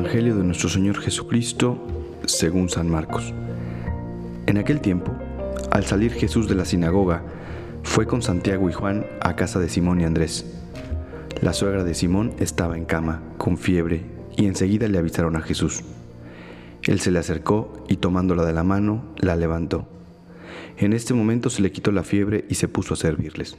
Evangelio de nuestro Señor Jesucristo según San Marcos. En aquel tiempo, al salir Jesús de la sinagoga, fue con Santiago y Juan a casa de Simón y Andrés. La suegra de Simón estaba en cama, con fiebre, y enseguida le avisaron a Jesús. Él se le acercó y tomándola de la mano, la levantó. En este momento se le quitó la fiebre y se puso a servirles.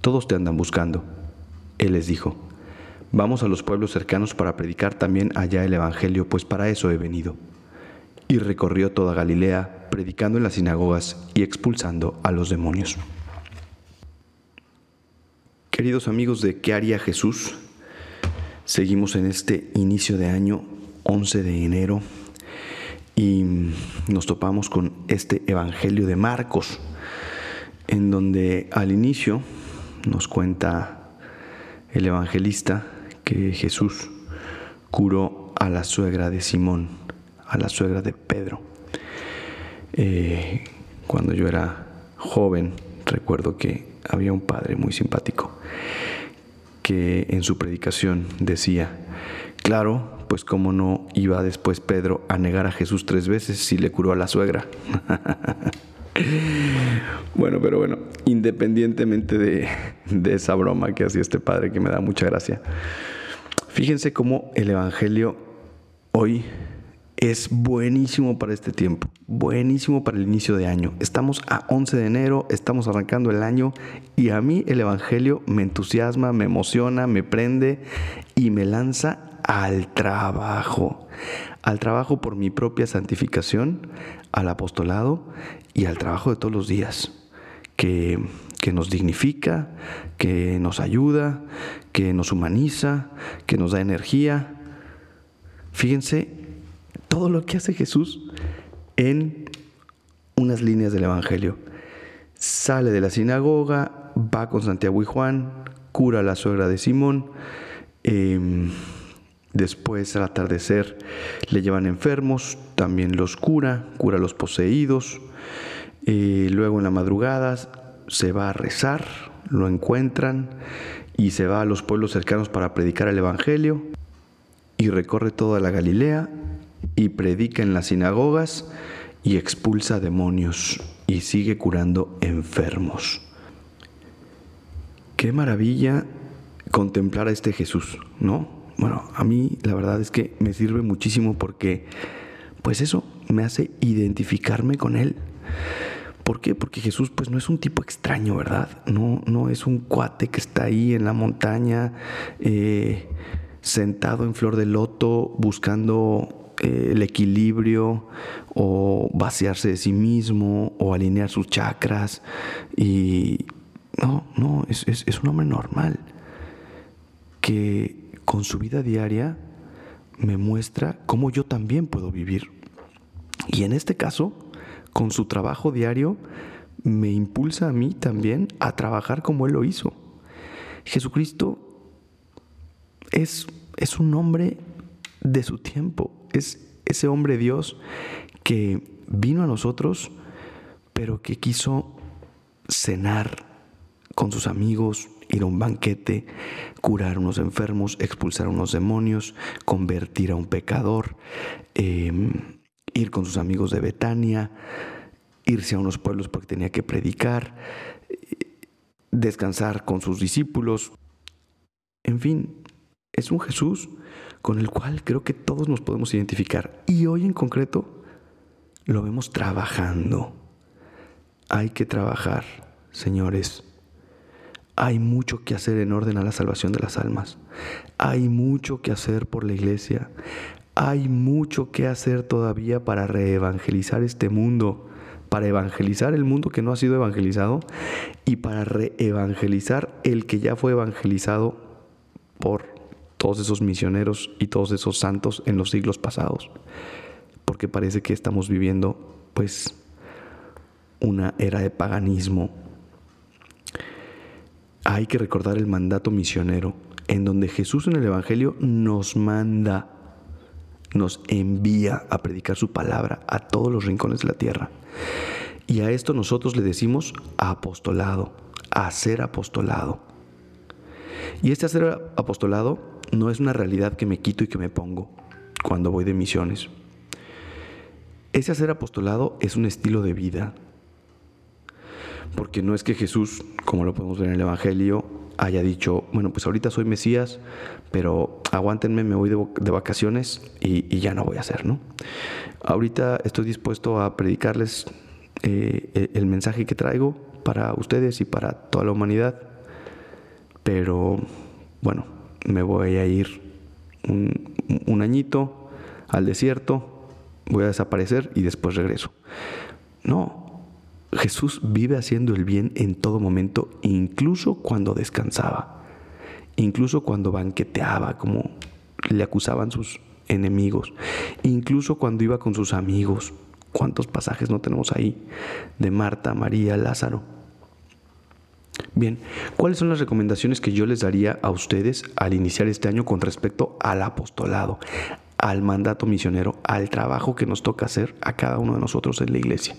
todos te andan buscando. Él les dijo, vamos a los pueblos cercanos para predicar también allá el Evangelio, pues para eso he venido. Y recorrió toda Galilea, predicando en las sinagogas y expulsando a los demonios. Queridos amigos de ¿Qué haría Jesús? Seguimos en este inicio de año, 11 de enero, y nos topamos con este Evangelio de Marcos, en donde al inicio nos cuenta el evangelista que Jesús curó a la suegra de Simón, a la suegra de Pedro. Eh, cuando yo era joven, recuerdo que había un padre muy simpático que en su predicación decía, claro, pues cómo no iba después Pedro a negar a Jesús tres veces si le curó a la suegra. Bueno, pero bueno, independientemente de, esa broma que hacía este padre que me da mucha gracia, fíjense cómo el Evangelio hoy es buenísimo para este tiempo, buenísimo para el inicio de año. Estamos a 11 de enero, estamos arrancando el año y a mí el Evangelio me entusiasma, me emociona, me prende y me lanza al trabajo, al trabajo por mi propia santificación, al apostolado y al trabajo de todos los días, que, nos dignifica, que nos ayuda, que nos humaniza, que nos da energía. Fíjense todo lo que hace Jesús en unas líneas del Evangelio. Sale de la sinagoga, va con Santiago y Juan, cura a la suegra de Simón, em, Después al atardecer le llevan enfermos, también los cura, cura a los poseídos. Eh, luego en la madrugada se va a rezar, lo encuentran y se va a los pueblos cercanos para predicar el Evangelio y recorre toda la Galilea y predica en las sinagogas y expulsa demonios y sigue curando enfermos. Qué maravilla contemplar a este Jesús, ¿no? Bueno, a mí la verdad es que me sirve muchísimo porque, pues eso, me hace identificarme con Él. ¿Por qué? Porque Jesús pues no es un tipo extraño, ¿verdad? No, no es un cuate que está ahí en la montaña, eh, sentado en flor de loto, buscando eh, el equilibrio o vaciarse de sí mismo o alinear sus chakras. Y no, no, es, es un hombre normal que con su vida diaria me muestra cómo yo también puedo vivir. Y en este caso, con su trabajo diario, me impulsa a mí también a trabajar como Él lo hizo. Jesucristo es, es un hombre de su tiempo, es ese hombre Dios que vino a nosotros, pero que quiso cenar con sus amigos, ir a un banquete, curar a unos enfermos, expulsar a unos demonios, convertir a un pecador, em, ir con sus amigos de Betania, irse a unos pueblos porque tenía que predicar, descansar con sus discípulos. En fin, es un Jesús con el cual creo que todos nos podemos identificar. Y hoy en concreto lo vemos trabajando. Hay que trabajar, señores hay mucho que hacer en orden a la salvación de las almas. Hay mucho que hacer por la iglesia. Hay mucho que hacer todavía para reevangelizar este mundo, para evangelizar el mundo que no ha sido evangelizado y para reevangelizar el que ya fue evangelizado por todos esos misioneros y todos esos santos en los siglos pasados, porque parece que estamos viviendo pues una era de paganismo. Hay que recordar el mandato misionero, en donde Jesús en el Evangelio nos manda, nos envía a predicar su palabra a todos los rincones de la tierra. Y a esto nosotros le decimos apostolado, hacer apostolado. Y este hacer apostolado no es una realidad que me quito y que me pongo cuando voy de misiones. Ese hacer apostolado es un estilo de vida. Porque no es que Jesús, como lo podemos ver en el Evangelio, haya dicho, bueno, pues ahorita soy Mesías, pero aguántenme, me voy de, vacaciones y, ya no voy a hacer, ¿no? Ahorita estoy dispuesto a predicarles eh, el mensaje que traigo para ustedes y para toda la humanidad. Pero bueno, me voy a ir un, un añito al desierto, voy a desaparecer y después regreso. No, Jesús vive haciendo el bien en todo momento, incluso cuando descansaba, incluso cuando banqueteaba, como le acusaban sus enemigos, incluso cuando iba con sus amigos, ¿Cuántos pasajes no tenemos ahí de Marta, María, Lázaro? Bien, ¿cuáles son las recomendaciones que yo les daría a ustedes al iniciar este año con respecto al apostolado, al mandato misionero, al trabajo que nos toca hacer a cada uno de nosotros en la iglesia?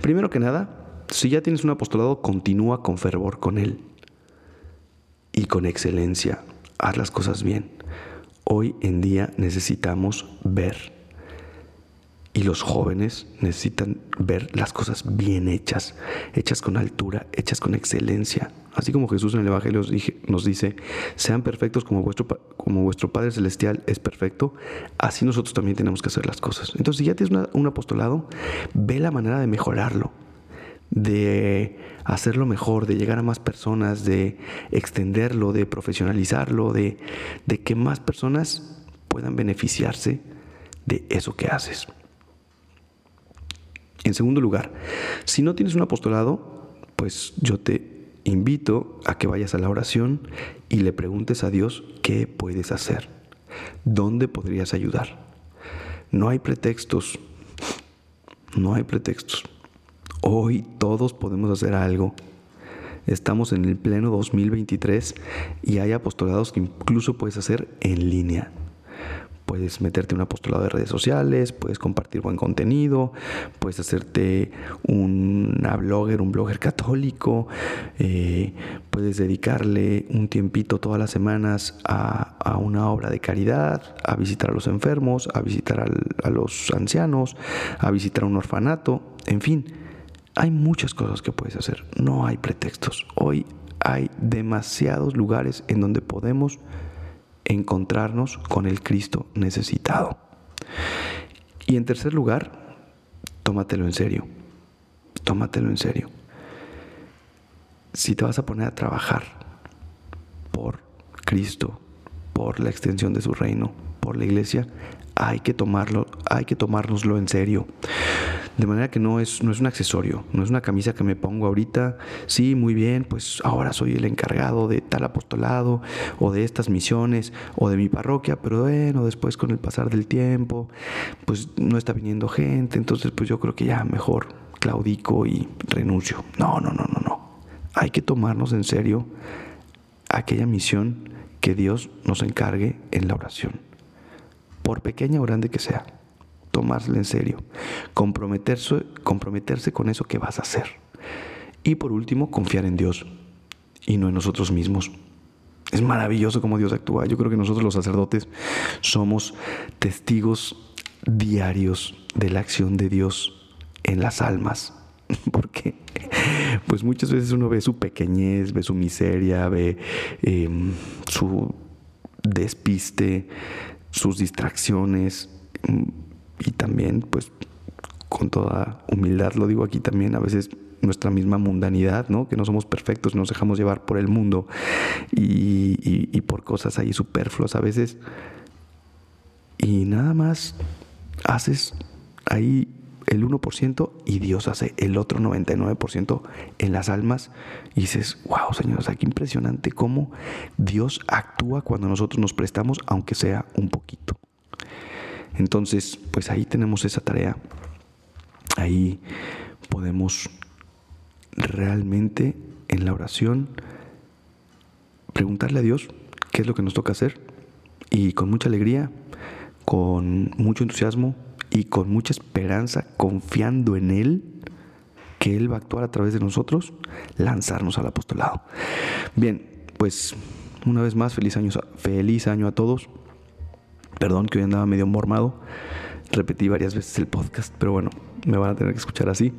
Primero que nada, si ya tienes un apostolado, continúa con fervor con él y con excelencia. Haz las cosas bien. Hoy en día necesitamos ver y los jóvenes necesitan ver las cosas bien hechas, hechas con altura, hechas con excelencia. Así como Jesús en el Evangelio nos dice, sean perfectos como vuestro, como vuestro Padre Celestial es perfecto, así nosotros también tenemos que hacer las cosas. Entonces, si ya tienes un apostolado, ve la manera de mejorarlo, de hacerlo mejor, de llegar a más personas, de extenderlo, de profesionalizarlo, de que más personas puedan beneficiarse de eso que haces. En segundo lugar, si no tienes un apostolado, pues yo te invito a que vayas a la oración y le preguntes a Dios qué puedes hacer, dónde podrías ayudar. No hay pretextos, no hay pretextos. Hoy todos podemos hacer algo. Estamos en el pleno 2023 y hay apostolados que incluso puedes hacer en línea. Puedes meterte un apostolado de redes sociales, puedes compartir buen contenido, puedes hacerte una blogger, un blogger católico, eh, puedes dedicarle un tiempito todas las semanas a, una obra de caridad, a visitar a los enfermos, a visitar a los ancianos, a visitar un orfanato, en fin, hay muchas cosas que puedes hacer, no hay pretextos. Hoy hay demasiados lugares en donde podemos encontrarnos con el Cristo necesitado. Y en tercer lugar, tómatelo en serio. Tómatelo en serio. Si te vas a poner a trabajar por Cristo, por la extensión de su reino, por la iglesia, hay que tomarlo, hay que tomárnoslo en serio. De manera que no es, no es un accesorio, no es una camisa que me pongo ahorita, sí, muy bien, pues ahora soy el encargado de tal apostolado o de estas misiones o de mi parroquia, pero bueno, después con el pasar del tiempo, pues no está viniendo gente, entonces pues yo creo que ya mejor claudico y renuncio. No, no, no, no, no. Hay que tomarnos en serio aquella misión que Dios nos encargue en la oración, por pequeña o grande que sea tomárselo en serio, comprometerse, comprometerse con eso que vas a hacer. Y por último, confiar en Dios y no en nosotros mismos. Es maravilloso cómo Dios actúa. Yo creo que nosotros los sacerdotes somos testigos diarios de la acción de Dios en las almas. Porque pues muchas veces uno ve su pequeñez, ve su miseria, ve em, su despiste, sus distracciones, y también pues con toda humildad lo digo aquí también a veces nuestra misma mundanidad, ¿no? Que no somos perfectos, nos dejamos llevar por el mundo y, por cosas ahí superfluas a veces. Y nada más haces ahí el 1% y Dios hace el otro 99% en las almas. Y dices, wow, Señor, o sea, qué impresionante cómo Dios actúa cuando nosotros nos prestamos, aunque sea un poquito. Entonces, pues ahí tenemos esa tarea. Ahí podemos realmente en la oración preguntarle a Dios qué es lo que nos toca hacer y con mucha alegría, con mucho entusiasmo y con mucha esperanza, confiando en Él, que Él va a actuar a través de nosotros, lanzarnos al apostolado. Bien, pues una vez más, feliz año, feliz año a todos. Perdón que hoy andaba medio mormado. Repetí varias veces el podcast, pero bueno, me van a tener que escuchar así.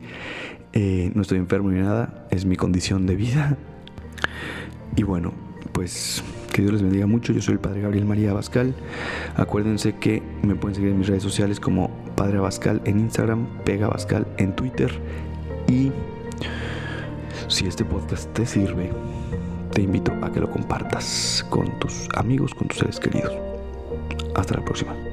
Eh, no estoy enfermo ni nada, es mi condición de vida. Y bueno, pues que Dios les bendiga mucho. Yo soy el Padre Gabriel María Abascal. Acuérdense que me pueden seguir en mis redes sociales como Padre Abascal en Instagram, Pega Abascal en Twitter. Y si este podcast te sirve, te invito a que lo compartas con tus amigos, con tus seres queridos. Hasta la próxima.